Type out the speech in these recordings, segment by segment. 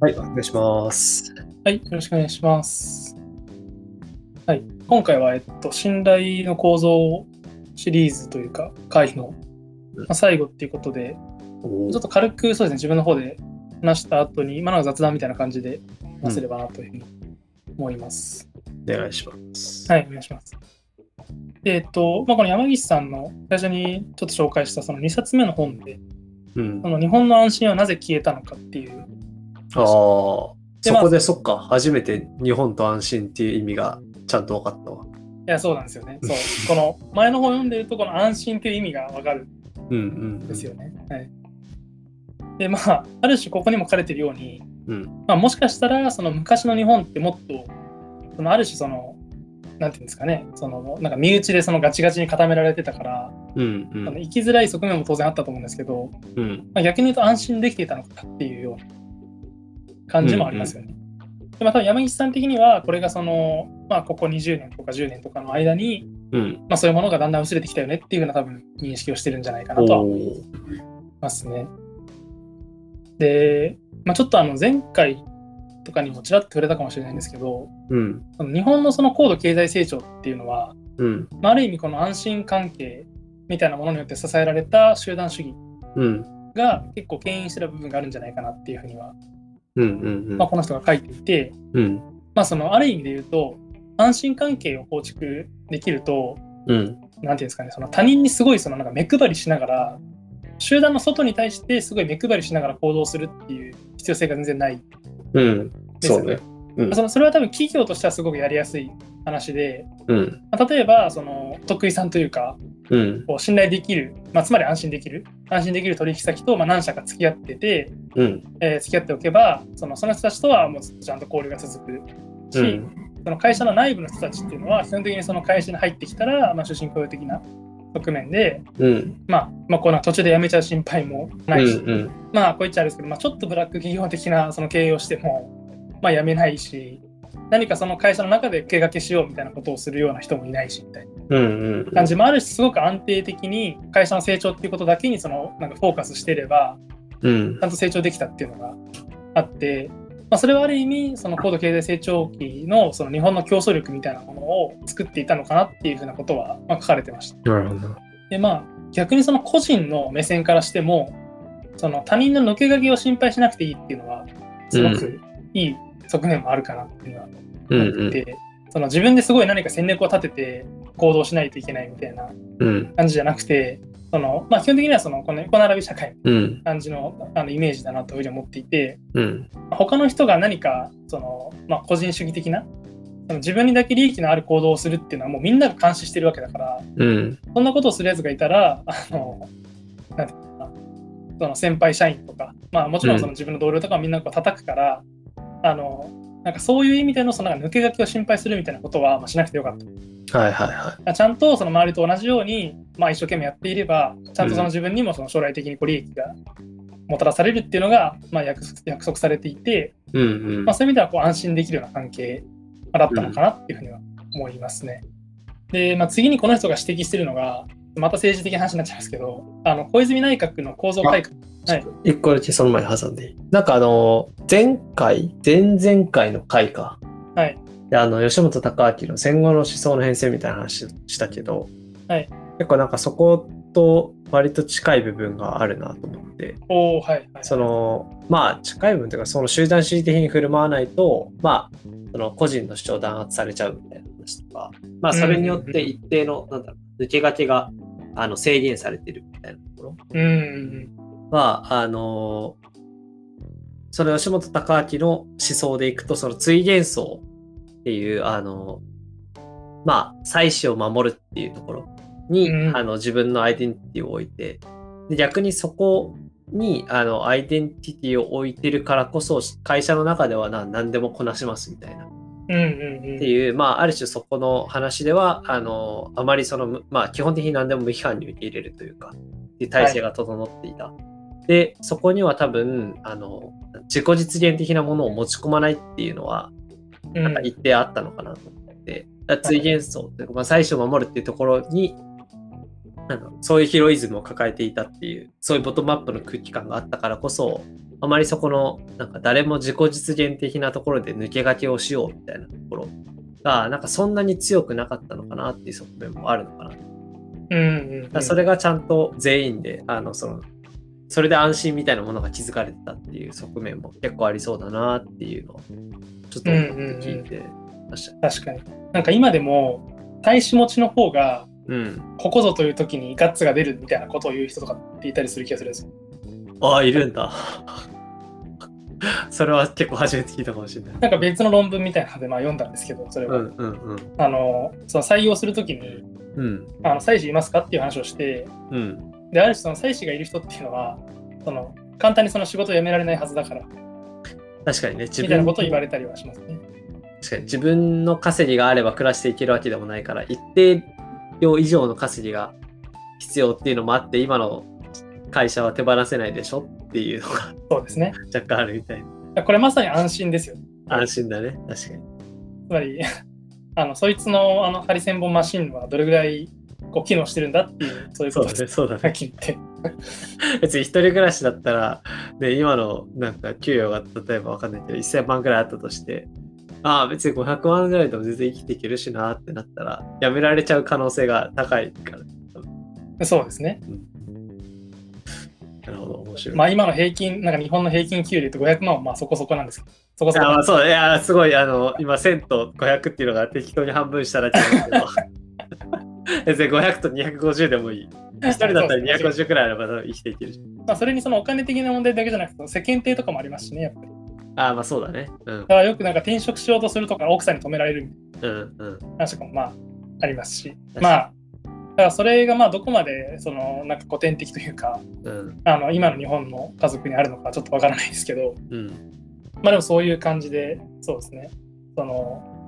はい、お願いします。はい、よろしくお願いします。はい、今回は、えっと、信頼の構造シリーズというか、回の、まあ、最後っていうことで、おちょっと軽くそうですね、自分の方で話した後に、今の雑談みたいな感じで話せればなというふうに思います。お願いします。はい、お願いします。でえっと、まあ、この山岸さんの最初にちょっと紹介したその2冊目の本で、うん。その日本の安心はなぜ消えたのかっていう、ああ、そこでそっか、初めて日本と安心っていう意味がちゃんと分かったわ。いや、そうなんですよね。そう。この前の本読んでると、この安心っていう意味がわかるうんうん。ですよね。はい。で、まあ、ある種ここにも書かれてるように、うん。まあ、もしかしたら、その昔の日本ってもっと、そのある種その、なんていうんですかね、その、なんか身内でそのガチガチに固められてたから、うんうあのん。生きづらい側面も当然あったと思うんですけど、うん。まあ、逆に言うと安心できていたのかっていうような感じもありますよね。でまあ、多分山岸さん的には、これがその、まあ、ここ20年とか10年とかの間に、うん。まあ、そういうものがだんだん薄れてきたよねっていうふうな多分認識をしてるんじゃないかなとは思いますね。で、まあ、ちょっとあの前回とかにもちらっと触れたかもしれないんですけど、うん。日本のその高度経済成長っていうのは、うん。まあ、ある意味この安心関係みたいなものによって支えられた集団主義うん。が結構牽引してる部分があるんじゃないかなっていうふうには、うん。うん。まあ、この人が書いていて、うん。まあ、そのある意味で言うと安心関係を構築できるとうん。なんていうんですかね、その他人にすごいそのなんか目配りしながら、集団の外に対してすごい目配りしながら行動するっていう必要性が全然ない。うん。ですよそうね。うんそのそれは多分企業としてはすごくやりやすい話で、うん。まあ例えばその得意さんというか、うん。こう信頼できる、まあ、つまり安心できる、安心できる取引先とまあ何社か付き合ってて、うん。えー付き合っておけば、そのその人たちとはもうちゃんと交流が続くし、うん。その会社の内部の人たちっていうのは基本的にその会社に入ってきたら、まあ、終身雇用的な側面で、うん。まあ、まあ、この途中で辞めちゃう心配もないし、うん。まあ、こう言っちゃあれですけど、まあ、ちょっとブラック企業的なその経営をしても、まあ、辞めないし、何かその会社の中で手掛けしようみたいなことをするような人もいないし、みたいなうん。うん。感じもあるし、すごく安定的に会社の成長っていうことだけにそのなんかフォーカスしてれば、うんちゃんと成長できたっていうのがあって、まあ、それはある意味、その高度経済成長期のその日本の競争力みたいなものを作っていたのかなっていうふうなことは、まあ、書かれてました。なるほど。でまあ逆にその個人の目線からしてもその他人の抜け駆けを心配しなくていいっていうのはすごくいい側面もあるかなっていうのはうん。思ってて、その自分ですごい何か戦略を立てて行動しないといけないみたいなうん。感じじゃなくてその、まあ、基本的にはそのこの横並び社会のうん。感じのあのイメージだなというふうに思っていてうん。他の人が何かその、まあ、個人主義的な自分にだけ利益のある行動をするっていうのはもうみんなが監視してるわけだからうん。そんなことをするやつがいたら、あの、なんていうのかな、その先輩社員とか、まあもちろんその自分の同僚とかはみんなこう叩くから、あの、なんかそういう意味でのそのなんか抜け駆けを心配するみたいなことはまあしなくてよかった。はいはいはちゃんとその周りと同じように、まあ一生懸命やっていれば、ちゃんとその自分にもその将来的にこう利益がもたらされるっていうのが、まあ約約束されていて、い。うん。うんまあ、。そういう意味ではこう安心できるような関係だったのかなっていうふうには思いますね。で、まあ、次にこの人が指摘してるのが、また政治的な話になっちゃいますけど、あの小泉内閣の構造改革。はい一個だけその前に挟んでなんかあの、前回、前々回の回か。はい。で、あの、吉本隆明の戦後の思想の変遷みたいな話したけど、はい。結構なんかそこと割と近い部分があるなと思って、おーはい、はい。その、まあ近い部分というか、その集団主義的に振る舞わないと、まあ、その個人の主張を弾圧されちゃうみたいな話とか、まあそれによって一定の、なんだろう、抜け駆けが、あの、制限されてるみたいなところ。うんうんは、あのその吉本隆明の思想でいくと、その追幻想っていう、あのまあ、妻子を守るっていうところに、うんあの自分のアイデンティティを置いて、で逆にそこにあのアイデンティティを置いてるからこそ、会社の中ではな何でもこなしますみたいな。うんうんうん。っていう、まあ、ある種そこの話では、あの、あまりその、まあ、基本的に何でも無批判に受け入れるというか、っていう体制が整っていた。で、そこには多分、あの、自己実現的なものを持ち込まないっていうのは、うん。なんか一定あったのかなと思って、だから追幻想というか、まあ、最初守るっていうところに、なんだろうそういうヒロイズムを抱えていたっていう、そういうボトムアップの空気感があったからこそ、あまりそこの、なんか誰も自己実現的なところで抜け駆けをしようみたいなところが、なんかそんなに強くなかったのかなっていう側面もあるのかな。うんうんうん、それがちゃんと全員で、あの、その、それで安心みたいなものが築かれてたっていう側面も結構ありそうだなっていうのを、ちょっと聞いてました、うんうんうん、確かに。なんか今でも、大使持ちの方が、うん、ここぞという時にガッツが出るみたいなことを言う人とかっていたりする気がするんですよ。ああ、いるんだ。それは結構初めて聞いたかもしれない。なんか別の論文みたいなのでまあ読んだんですけど、それは。うんうんうん、あのその採用するときに、うん、あの妻子いますかっていう話をして、うん、である種その妻子がいる人っていうのはその簡単にその仕事を辞められないはずだから確かにね自分みたいなことを言われたりはしますね確かに自分の稼ぎがあれば暮らしていけるわけでもないから一定量以上の稼ぎが必要っていうのもあって今の会社は手放せないでしょっていうのがそうですね若干あるみたいなこれまさに安心ですよ安心だね確かにつまり あのそいつのあのハリセンボンマシンはどれぐらいこう機能してるんだっていう、そういうことです。そうだね。はって。別に一人暮らしだったら、ね、今のなんか給与が例えばわかんないけど、1000万ぐらいあったとして、ああ、別に500万ぐらいでも全然生きていけるしなってなったら、やめられちゃう可能性が高いから。そうですね。うんなるほど、面白い。まあ今の平均、なんか日本の平均給料って500万はまあそこそこなんですけど、そこそこ。あまあそう、いや、すごい、あの、今1000と500っていうのが適当に半分したらけなんですけど。別に500と250でもいい。1人だったら250くらいあれば生きていけるし。まあ、それにそのお金的な問題だけじゃなくて、世間体とかもありますしね、やっぱり。ああ、まあそうだね。うん、だからよくなんか転職しようとするとか奥さんに止められるみたいな。話とかもまあありますし、まあ、だからそれがまあどこまでそのなんか古典的というか、うん、あの今の日本の家族にあるのかちょっとわからないですけど、うん、まあでもそういう感じで、そうですね。その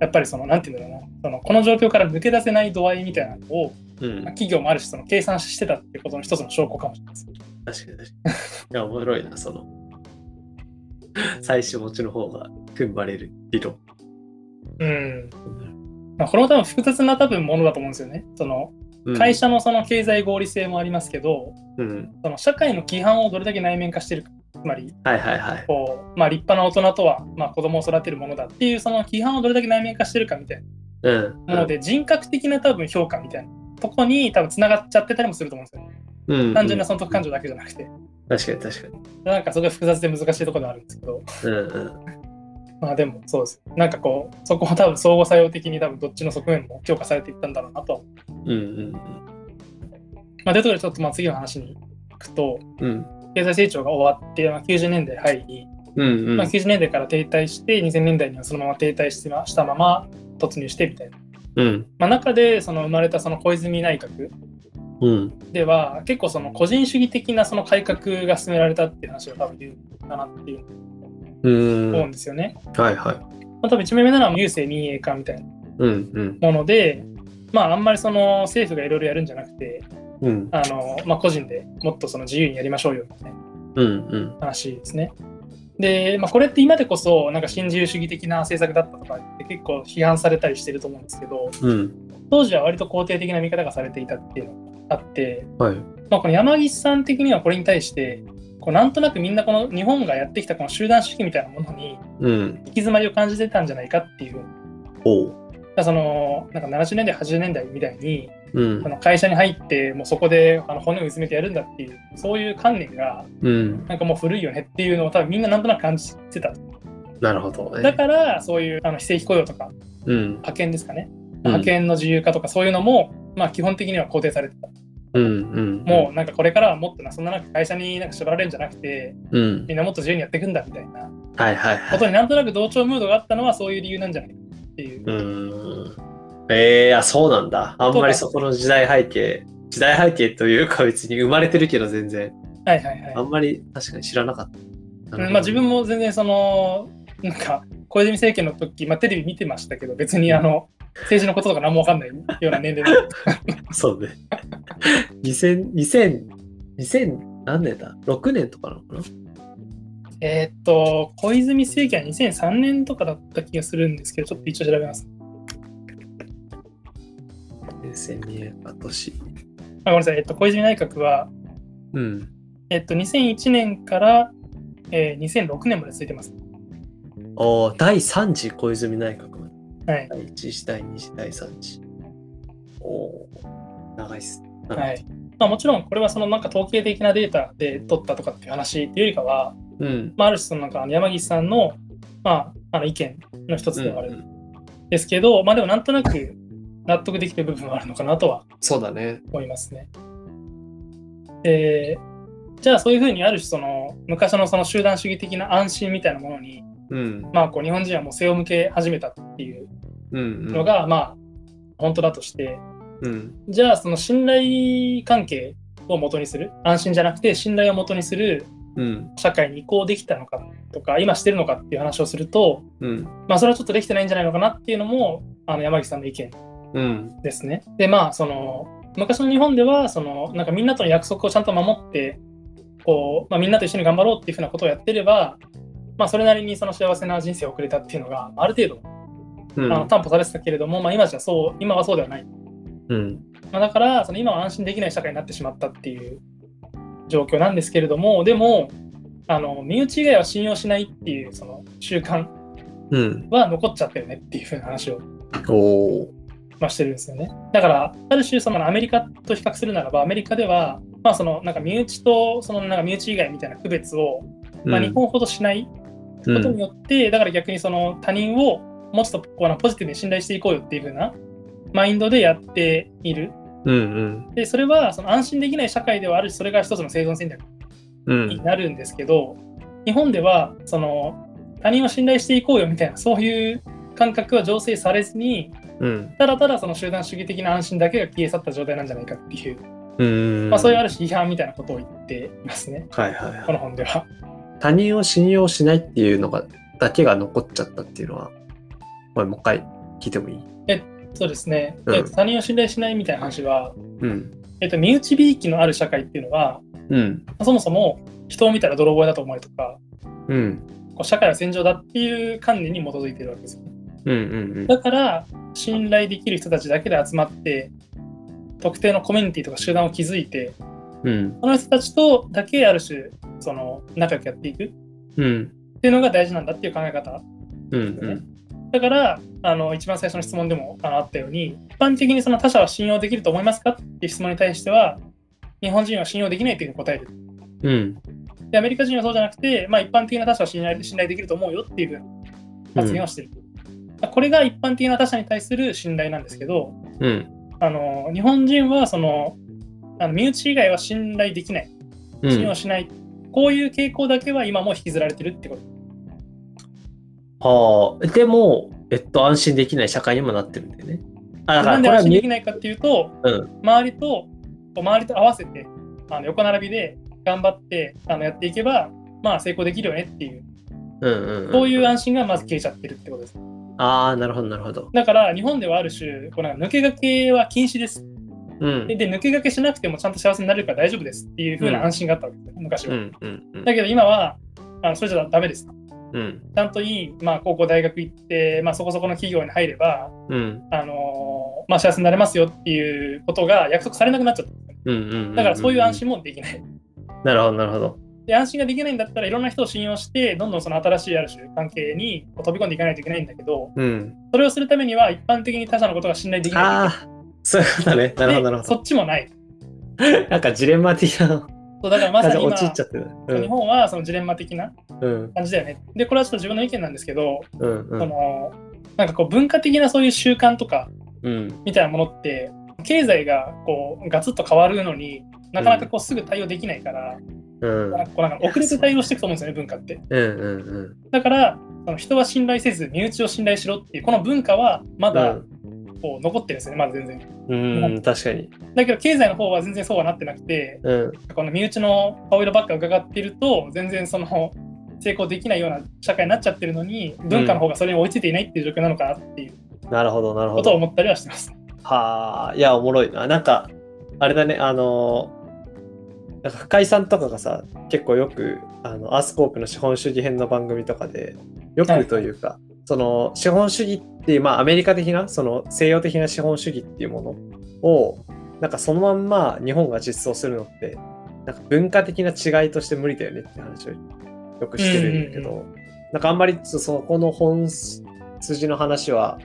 やっぱりその、なんていうんだろうな、そのこの状況から抜け出せない度合いみたいなのを、うん、企業もあるし、その計算してたっていうことの一つの証拠かもしれないです。確かに確かに。いや、面白いな、その、最初持ちの方が踏ん張れる理論。うん。まあ、これも多分複雑な多分ものだと思うんですよね。その会社のその経済合理性もありますけど、うん、その社会の規範をどれだけ内面化してるかつまり、はいはいはい、こうまあ、立派な大人とは、まあ、子供を育てるものだっていうその規範をどれだけ内面化してるかみたいな、うんなので人格的な多分評価みたいなとこに多分つながっちゃってたりもすると思うんですよね。うんうん、単純な損得感情だけじゃなくて。確かに確かに。なんかすごい複雑で難しいところであるんですけど。うんうんまあでもそうです。なんかこう、そこは多分相互作用的に多分どっちの側面も強化されていったんだろうなと。うんうんうん。まあ、でところでちょっとまあ次の話に行くと、うん、経済成長が終わって、まあ、90年代入り、うんうんまあ、90年代から停滞して2000年代にはそのまま停滞したまま突入してみたいな、うんまあ、中でその生まれたその小泉内閣では、結構その個人主義的なその改革が進められたっていう話を多分言うかなっていう思うんですよね。はいはい。まあ、多分一番目なのは郵政民営化みたいなもので、まああんまりその政府がいろいろやるんじゃなくて、うん、あのまあ、個人でもっとその自由にやりましょうよみたいな話ですね。で、まあ、これって今でこそなんか新自由主義的な政策だったとかって結構批判されたりしてると思うんですけど、うん、当時は割と肯定的な見方がされていたっていうのがあって、はい。まあ、この山岸さん的にはこれに対してこうなんとなくみんなこの日本がやってきたこの集団主義みたいなものに行き詰まりを感じてたんじゃないかっていう。う。んそのなんか70年代80年代みたいに、うん、の会社に入ってもうそこであの骨をうずめてやるんだっていうそういう観念が、うん、なんかもう古いよねっていうのを多分みんななんとなく感じてた。なるほど、ね、だからそういうあの非正規雇用とか、うん、派遣ですかね、派遣の自由化とかそういうのも、まあ、基本的には肯定されてた。うんうんもうなんかこれからはもっとなそんななんか会社になんか縛られるんじゃなくて、うん、みんなもっと自由にやっていくんだみたいなはいはいはい、ことになんとなく同調ムードがあったのはそういう理由なんじゃないかっていう。うんええー、あ、そうなんだ。あんまりそこの時代背景、時代背景というか別に生まれてるけど全然。はいはいはい。あんまり確かに知らなかった。まあ自分も全然その、なんか、小泉政権の時、まあテレビ見てましたけど、別にあの、政治のこととか何もわかんないような年齢 そうね。2000、2000、2000何年だ ?6 年とかなのかな？えー、っと、小泉政権は2003年とかだった気がするんですけど、ちょっと一応調べます。先見えか年。あごめんなさい、えっと、小泉内閣は、うん。えっと、2001年から、えー2006年まで続いてます。おー第3次小泉内閣。はい。第1次、第2次、第3次。おー長いっす。はい。まあ、もちろん、これはそのなんか統計的なデータで取ったとかっていう話っていうよりかは、うん。まあ、ある種そのなんか山岸さんの,、まあ、あの意見の一つではあるうんんですけど、まあでもなんとなく納得できる部分はあるのかなとはそうだね。思いますね。でじゃあそういうふうにある種その昔のその集団主義的な安心みたいなものに、うん。まあ、こう日本人はもう背を向け始めたっていううん、うん。のが、まあ本当だとしてうん。じゃあその信頼関係を元にする？安心じゃなくて信頼を元にするうん。社会に移行できたのかとか今してるのかっていう話をすると、うん。まあ、それはちょっとできてないんじゃないのかなっていうのもあの山岸さんの意見うん。ですね。でまあその昔の日本ではそのなんかみんなとの約束をちゃんと守ってこう、まあ、みんなと一緒に頑張ろうっていうふうなことをやってれば、まあ、それなりにその幸せな人生を送れたっていうのがある程度うん。あの担保されてたけれども、まあ、今じゃそう今はそうではない。うん。まあ、だからその今は安心できない社会になってしまったっていう状況なんですけれどもでもあの身内以外は信用しないっていうその習慣うん。は残っちゃったよねっていうふうな話を。まあ、してるんですよね。だからある種そのアメリカと比較するならばアメリカでは、まあ、そのなんか身内とそのなんか身内以外みたいな区別を、まあ、日本ほどしないことによって、だから逆にその他人をもうちょっとこうなポジティブに信頼していこうよっていうふうなマインドでやっている。うん。うん。でそれはその安心できない社会ではあるしそれが一つの生存戦略うん。になるんですけど、日本ではその他人を信頼していこうよみたいなそういう感覚は醸成されずにうん。ただただその集団主義的な安心だけが消え去った状態なんじゃないかっていう、うん。まあ、そういうある種批判みたいなことを言っていますねはいはいはいこの本では。他人を信用しないっていうのがだけが残っちゃったっていうのはこれもう一回聞いてもいい？そうですね、うん。えっと他人を信頼しないみたいな話は、うん。えっと、身内びいきのある社会っていうのはうん。そもそも人を見たら泥棒だと思えとかうん。こう社会は戦場だっていう観念に基づいているわけですよ。ね。うんうん。だから信頼できる人たちだけで集まって特定のコミュニティとか集団を築いてうん。その人たちとだけある種その仲良くやっていくっうん。ていうのが大事なんだっていう考え方。うんうん。だからあの一番最初の質問でもあのあったように一般的にその他者は信用できると思いますかっていう質問に対しては日本人は信用できないというふうに答える。うん。でアメリカ人はそうじゃなくて、まあ、一般的な他者は信頼信頼できると思うよっていうふうな発言をしている、まあこれが一般的な他者に対する信頼なんですけどうん。あの日本人はそのあの身内以外は信頼できない、うん。信用しない、こういう傾向だけは今も引きずられてるってこと？はあ。でもえっと安心できない社会にもなってるんだよね。あだかなんで安心できないかっていうと、うん。周りと周りと合わせてあの横並びで頑張ってあのやっていけば、まあ、成功できるよねっていう、うんうんうん。そういう安心がまず消えちゃってるってことです。ああなるほどなるほど。だから日本ではある種、こうなんか抜け駆けは禁止です。うん。で、で抜け駆けしなくてもちゃんと幸せになれるから大丈夫ですっていう風な安心があったわけですよ、昔は。だけど今は、あのそれじゃダメです。うん。ちゃんといい、まあ、高校、大学行って、まあ、そこそこの企業に入れば、うん。あのーまあ、幸せになれますよっていうことが約束されなくなっちゃった。うんうんうんだからそういう安心もできない。なるほどなるほど。で安心ができないんだったらいろんな人を信用してどんどんその新しいある種関係に飛び込んでいかないといけないんだけどうん。それをするためには一般的に他者のことが信頼できないそういうことね。なるほどなるほでそっちもない。ど なんかジレンマ的な。そうだからまさに今陥っちゃってる。日本はそのジレンマ的なうん。感じだよね。でこれはちょっと自分の意見なんですけど、うんうん。そのなんかこう文化的なそういう習慣とかうん。みたいなものって経済がこうガツッと変わるのになかなかこうすぐ対応できないから、うん。なんかこうなんか遅れて対応していくと思うんですよね文化って。うんうんだからその人は信頼せず身内を信頼しろっていうこの文化はまだこう残ってるんですよねまだ全然。うんうん確かに。だけど経済の方は全然そうはなってなくてうん。この身内の顔色ばっか伺っていると全然その成功できないような社会になっちゃってるのに文化の方がそれに追いついていないっていう状況なのかなっていう。なるほどなるほど。ことを思ったりはしてます。はあいやおもろいな。なんかあれだねあのなんか深井さんとかがさ結構よくあのアースコープの資本主義編の番組とかでよくというか、その資本主義っていうまあアメリカ的なその西洋的な資本主義っていうものをなんかそのまんま日本が実装するのって、なんか文化的な違いとして無理だよねって話をよくしてるんだけど、なんかあんまりそそこの本筋の話は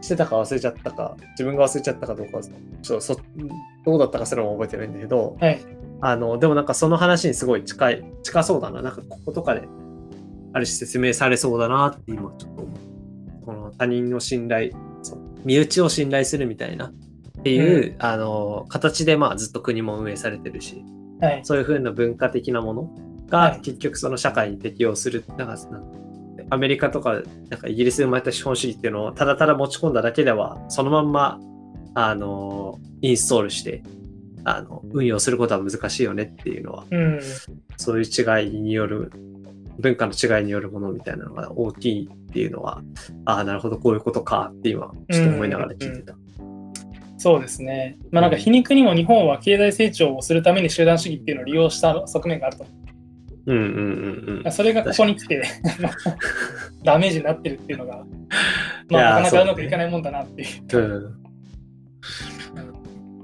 してたか忘れちゃったか、自分が忘れちゃったかどうか、ちょっとそどうだったかすらも覚えてないんだけど、はい。あの、でもなんかその話にすごい近い、近そうだな。なんかこことかで、ある種説明されそうだなって今ちょっと思う。この他人の信頼、身内を信頼するみたいなっていう、あの、形でまあずっと国も運営されてるし、はい。そういう風な文化的なものはいが結局その社会に適応する。なんかなんかアメリカとかなんかイギリスで生まれた資本主義っていうのをただただ持ち込んだだけでは、そのまんま、あの、インストールして、あの、運用することは難しいよねっていうのは、うん。そういう違いによる、文化の違いによるものみたいなのが大きいっていうのは、ああ、なるほど、こういうことかって今、ちょっと思いながら聞いてた。そうですね。まあなんか皮肉にも日本は経済成長をするために集団主義っていうのを利用した側面があると思うんうんうんうんう。。それがここに来て ダメージになってるっていうのが、まあなかなかうまくいかないもんだなっていう。う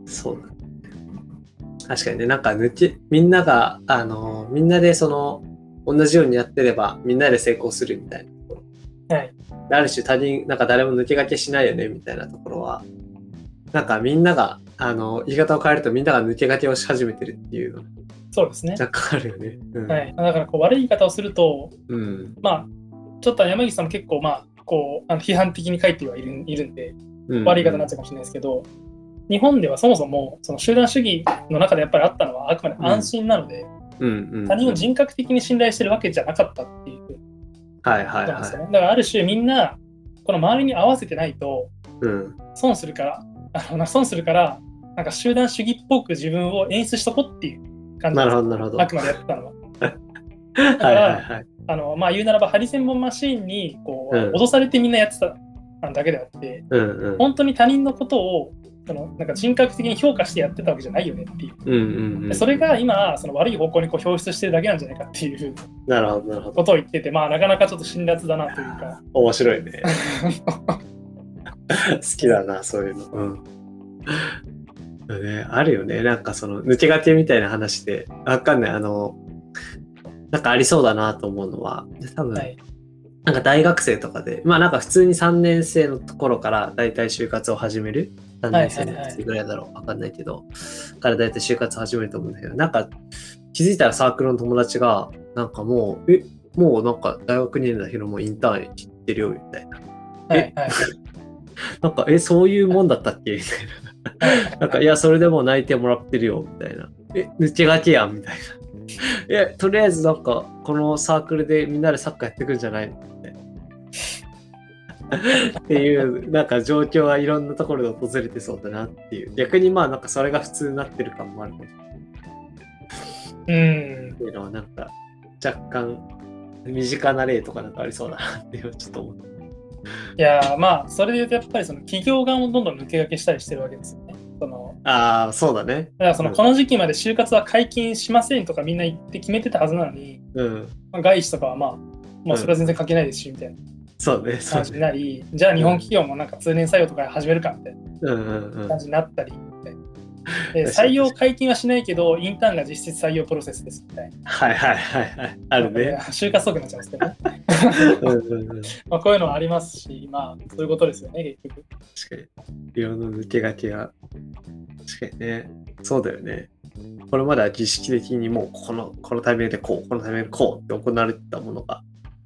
ん。そうだね。確かにね、なんか抜け、みんなが、あの、みんなでその、同じようにやってれば、みんなで成功するみたいなところ。はい。ある種他人、なんか誰も抜け駆けしないよね、みたいなところは、なんかみんなが、あの、言い方を変えるとみんなが抜け駆けをし始めてるっていうの、そうですね。若干あるよね。うん。はい。だからこう悪い言い方をすると、うん。まあ、ちょっと山岸さんも結構まあ、こう、あの批判的に書いてはいるいるんで、うん悪い言い方になっちゃうかもしれないですけど、日本ではそもそもその集団主義の中でやっぱりあったのはあくまで安心なので、うんうん。他人を人格的に信頼してるわけじゃなかったっていうはいはいはことなんですよね。だからある種みんな、この周りに合わせてないと。損するから、あの損するから、なんか集団主義っぽく自分を演出しとこうっていう感じなるほど、なるほど。あくまでやってたのは。はいはいはい。あのまあ言うならばハリセンボンマシーンにこう、うん脅されてみんなやってただけであって、うんうん。本当に他人のことをそのなんか人格的に評価してやってたわけじゃないよねっていう。うんうんうん。それが今、その悪い方向にこう表出してるだけなんじゃないかっていうなるほど、なるほど。ことを言ってて、まあなかなかちょっと辛辣だなというか。面白いね。好きだな、そういうの。うん。ね、あるよね。なんかその、抜け駆けみたいな話で、わかんない。あの、なんかありそうだなと思うのは、多分、はい。なんか大学生とかで、まあなんか普通に3年生のところから大体就活を始める？3年生のいつぐらいだろう？わかんないけど、から大体就活始めると思うんだけど、なんか気づいたらサークルの友達が、なんかもう、え、もうなんか大学2年だけどもうインターン行ってるよみたいな。はい。はい。なんか、え、そういうもんだったっけ？みたいな。なんか、いや、それでも泣いてもらってるよ、みたいな。え、抜け駆けやん、みたいな。え、とりあえずなんか、このサークルでみんなでサッカーやってくんじゃない？のって。っていう、なんか状況はいろんなところで訪れてそうだなっていう。逆にまあ、なんかそれが普通になってる感もあるかもしれないうん。っていうのは、なんか、若干、身近な例とかなんかありそうだなっていうのはちょっと思って。いやーまあ、それで言うとやっぱりその企業側もどんどん抜け駆けしたりしてるわけですよね。ああ、そうだね。だからそのうんこの時期まで就活は解禁しませんとかみんな言って決めてたはずなのに、うん。まあ、外資とかはまあ、もうそれは全然関係ないですし、みたいなそうね、そう感じにね。なり、じゃあ日本企業もなんか通年採用とか始めるかみたいなうんうんうん感。じになったり、で確かに採用解禁はしないけど、インターンが実質採用プロセスですみたいな。はいはいはいはい。あるね。就活トークになっちゃうんですけどね。まあこういうのはありますし、まあそういうことですよね、結局。確かに。色の抜け駆けが。確かにね。そうだよね。これまでは儀式的にもうこのこのタイミングでこう、このタイミングでこうって行われてたものが。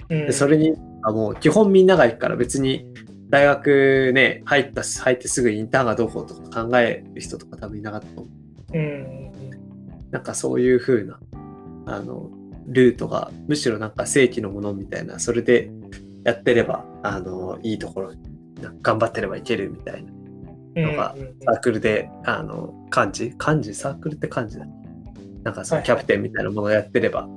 うん、でそれに、あもう基本みんなが行くから別に大学ね、入った入ってすぐインターンがどうこうとか考える人とか多分いなかったと思う。うん。なんかそういう風な、あの、ルートが、むしろなんか正規のものみたいな、それでやってれば、あの、いいところに、頑張ってればいけるみたいなうんのがサークルで、あの、漢字漢字サークルって漢字だなんかそのはいキャプテンみたいなものをやってれば、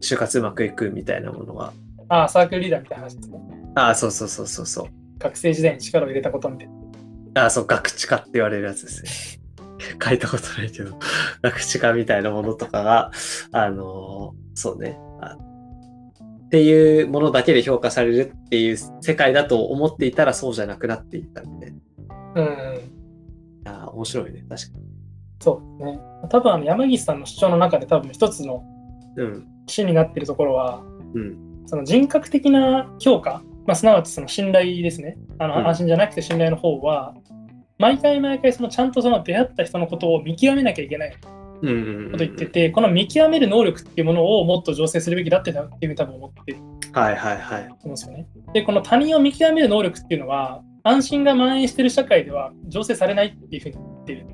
就活うまくいくみたいなものが、ああ、サークルリーダーみたいな話ですね。ああ、そうそうそうそうそう。学生時代に力を入れたことみたいな。ああ、そう、学知化って言われるやつですね。書いたことないけど、学知化みたいなものとかが、あのーそうねあ。っていうものだけで評価されるっていう世界だと思っていたらそうじゃなくなっていったんで。うん。やー、面白いね。確かそうですね。多分あの山岸さんの主張の中で多分一つのに。うん。芯になっているところは、うん。その人格的な評価、まあ、すなわちその信頼ですね。あのうん安心じゃなくて信頼の方は、毎回毎回そのちゃんとその出会った人のことを見極めなきゃいけない。こと言ってて、この見極める能力っていうものをもっと醸成するべきだっていうふうに多分思ってるはいはいはい。と思うんですよね。で、この他人を見極める能力っていうのは、安心が蔓延している社会では醸成されないっていうふうに言ってる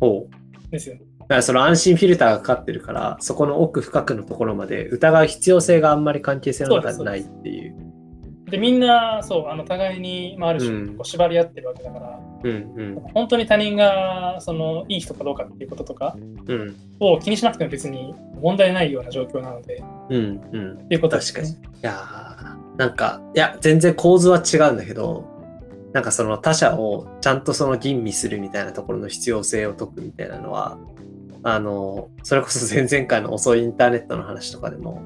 ほう。んですよ。だからその安心フィルターがかかってるから、そこの奥深くのところまで疑う必要性があんまり関係性の中でないっていう。で、みんな、そう、あの互いに、まあ、ある種うんこう縛り合ってるわけだから、うんうん本当に他人がそのいい人かどうかっていうこととかうんを気にしなくても別に問題ないような状況なので、うんうん。っていうことですね。いやーなんか、いや、全然構図は違うんだけど、なんかその他者をちゃんとその吟味するみたいなところの必要性を解くみたいなのは、あの、それこそ 前々回の遅いインターネットの話とかでも、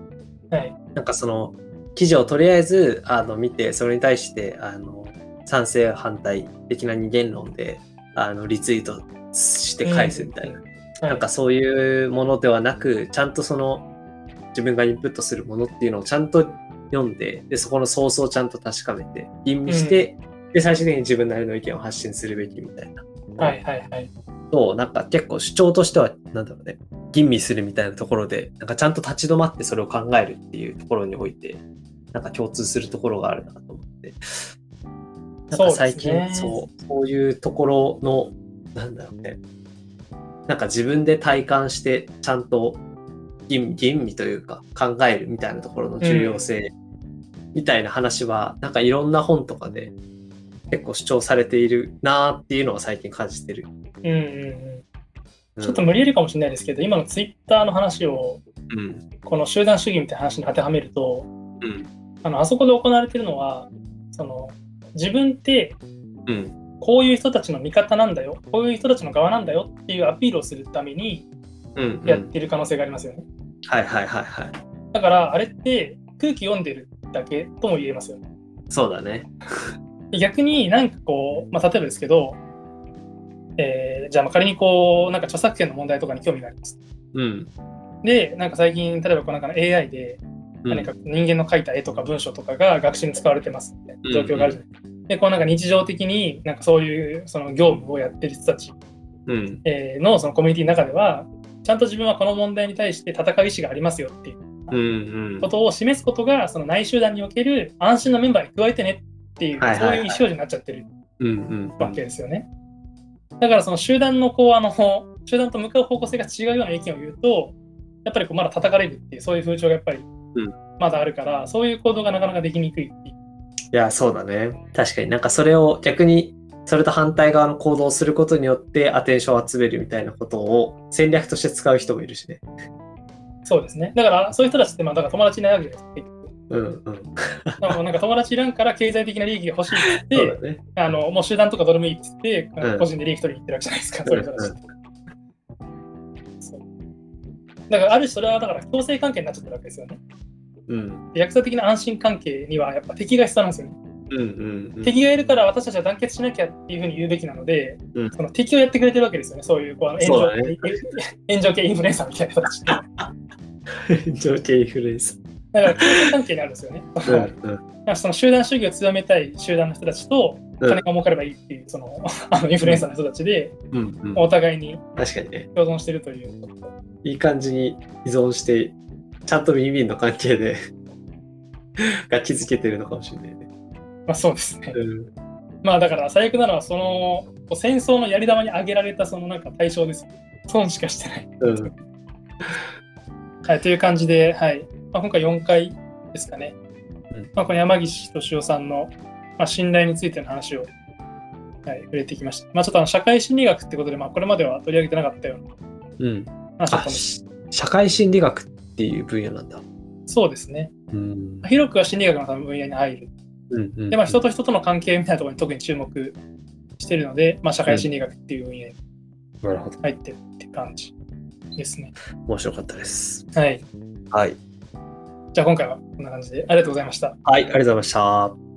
はい。なんかその記事をとりあえずあの見て、それに対してあの賛成反対的な二元論であのリツイートして返すみたいな、はい、なんかそういうものではなく、ちゃんとその自分がインプットするものっていうのをちゃんと読んで、でそこのソースをちゃんと確かめて、吟味して、で最終的に自分なりの意見を発信するべきみたいな。はいはいはい。と、なんか結構主張としては、なんだろうね、吟味するみたいなところで、なんかちゃんと立ち止まってそれを考えるっていうところにおいて、なんか共通するところがあるなと思って。なんか最近、そうそう、そういうところの、なんだろうね、なんか自分で体感して、ちゃんと吟吟味というか考えるみたいなところの重要性みたいな話は、なんかいろんな本とかで結構主張されているなーっていうのを最近感じてる。うんうんうん。うんちょっと無理やりかもしれないですけど、今のツイッターの話をうん。この集団主義みたいな話に当てはめると、うん。あのあそこで行われてるのは、その自分ってうん。こういう人たちの味方なんだよ、こういう人たちの側なんだよっていうアピールをするためにうん。やってる可能性がありますよね。はいはいはいはい。だからあれって空気読んでるだけとも言えますよね。そうだね。逆になんかこう、まあ、例えばですけど、えーじゃあまあ仮にこうなんか著作権の問題とかに興味があります。うん。で、なんか最近、例えばこうなんかの AI でうん何か人間の描いた絵とか文章とかが学習に使われてますみたいな状況があるじゃないですか。で、こうなんか日常的になんかそういうその業務をやってる人たちうん。えーのそのコミュニティの中では、ちゃんと自分はこの問題に対して戦う意思がありますよっていううん。うん。ことを示すことが、その内集団における安心のメンバーに加えてねっていう、そういう意思表示になっちゃってるうん。うん。わけですよね。だからその集団のこうあの 集団と向かう方向性が違うような意見を言うと、やっぱりこうまだ叩かれるっていう、そういう風潮がやっぱりんまだあるから、そういう行動がなかなかできにくいっていう。いや、そうだね。確かになんかそれを逆に、それと反対側の行動をすることによってアテンションを集めるみたいなことを戦略として使う人もいるしね。そうですね。だからそういう人たちってまあだから友達いないわけじゃないですか。うんうん。だからなんか友達いらんから経済的な利益が欲しいって言って、ね。あのもう集団とかどうでもいいって言って、うん個人で利益取りに行ってるわけじゃないですか、うんそういう人たちって。そうだからある種それはだから強制関係になっちゃってるわけですよね。うん。役者的な安心関係にはやっぱ敵が必要なんですよね。うんうんうん。敵がいるから私たちは団結しなきゃっていうふうに言うべきなので、うんその敵をやってくれてるわけですよね。そういうこう炎上,、そうだね炎上系インフルエンサーみたいな人たちって。情景インフルエンス。だから関係にあるんですよね。うんうん。その集団主義を強めたい集団の人たちと、うん金が儲かればいいっていう、その あのインフルエンサーの人たちで、うんうん。お互いに確かにね。共存してるということ。いい感じに依存して、ちゃんとウィンウィンの関係で が築けてるのかもしれないね。まあそうですね。うん。まあだから最悪なのは、その戦争のやり玉に挙げられたそのなんか対象です。損しかしてない。うん。はい、という感じで、はいまあ、今回4回ですかね。うんまあ、この山岸敏夫さんの、まあ、信頼についての話を、はい、触れてきました。まあ、ちょっとあの社会心理学ってことで、まあ、これまでは取り上げてなかったようなうん。あ、話だったんです。し社会心理学っていう分野なんだ。そうですね。うんまあ。広くは心理学の多分分野に入る。うんうん。で、まあ、人と人との関係みたいなところに特に注目しているので、まあ、社会心理学っていう分野になるほど。入ってるって感じですね。面白かったです。はい。はい。じゃあ今回はこんな感じでありがとうございました。はい、ありがとうございました。